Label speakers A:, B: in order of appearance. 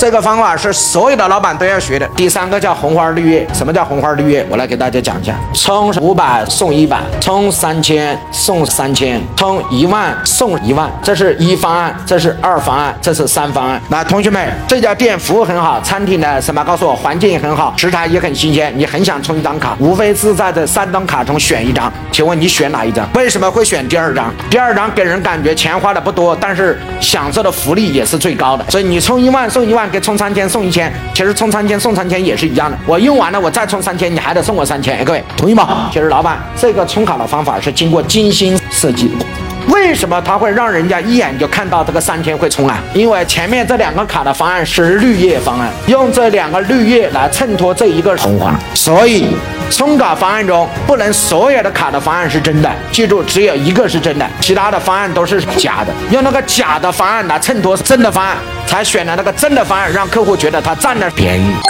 A: 这个方法是所有的老板都要学的。第三个叫红花绿叶，什么叫红花绿叶？我来给大家讲一下：充五百送一百，充三千送三千，充一万送一万，这是一方案，这是二方案，这是三方。案。那同学们，这家店服务很好，餐厅的什么？告诉我，环境也很好，食材也很新鲜，你很想充一张卡，无非是在这三张卡中选一张。请问你选哪一张？为什么会选第二张？第二张给人感觉钱花的不多，但是享受的福利也是最高的。所以你充一万送一万。给充三千送一千，其实充三千送三千也是一样的。我用完了，我再充三千，你还得送我三千。各位同意吗？其实老板，这个充卡的方法是经过精心设计的。为什么他会让人家一眼就看到这个三千会充啊？因为前面这两个卡的方案是绿叶方案，用这两个绿叶来衬托这一个红花，所以充卡方案中不能所有的卡的方案是真的，记住只有一个是真的，其他的方案都是假的。用那个假的方案来衬托真的方案，才选了那个真的方案，让客户觉得他占了便宜。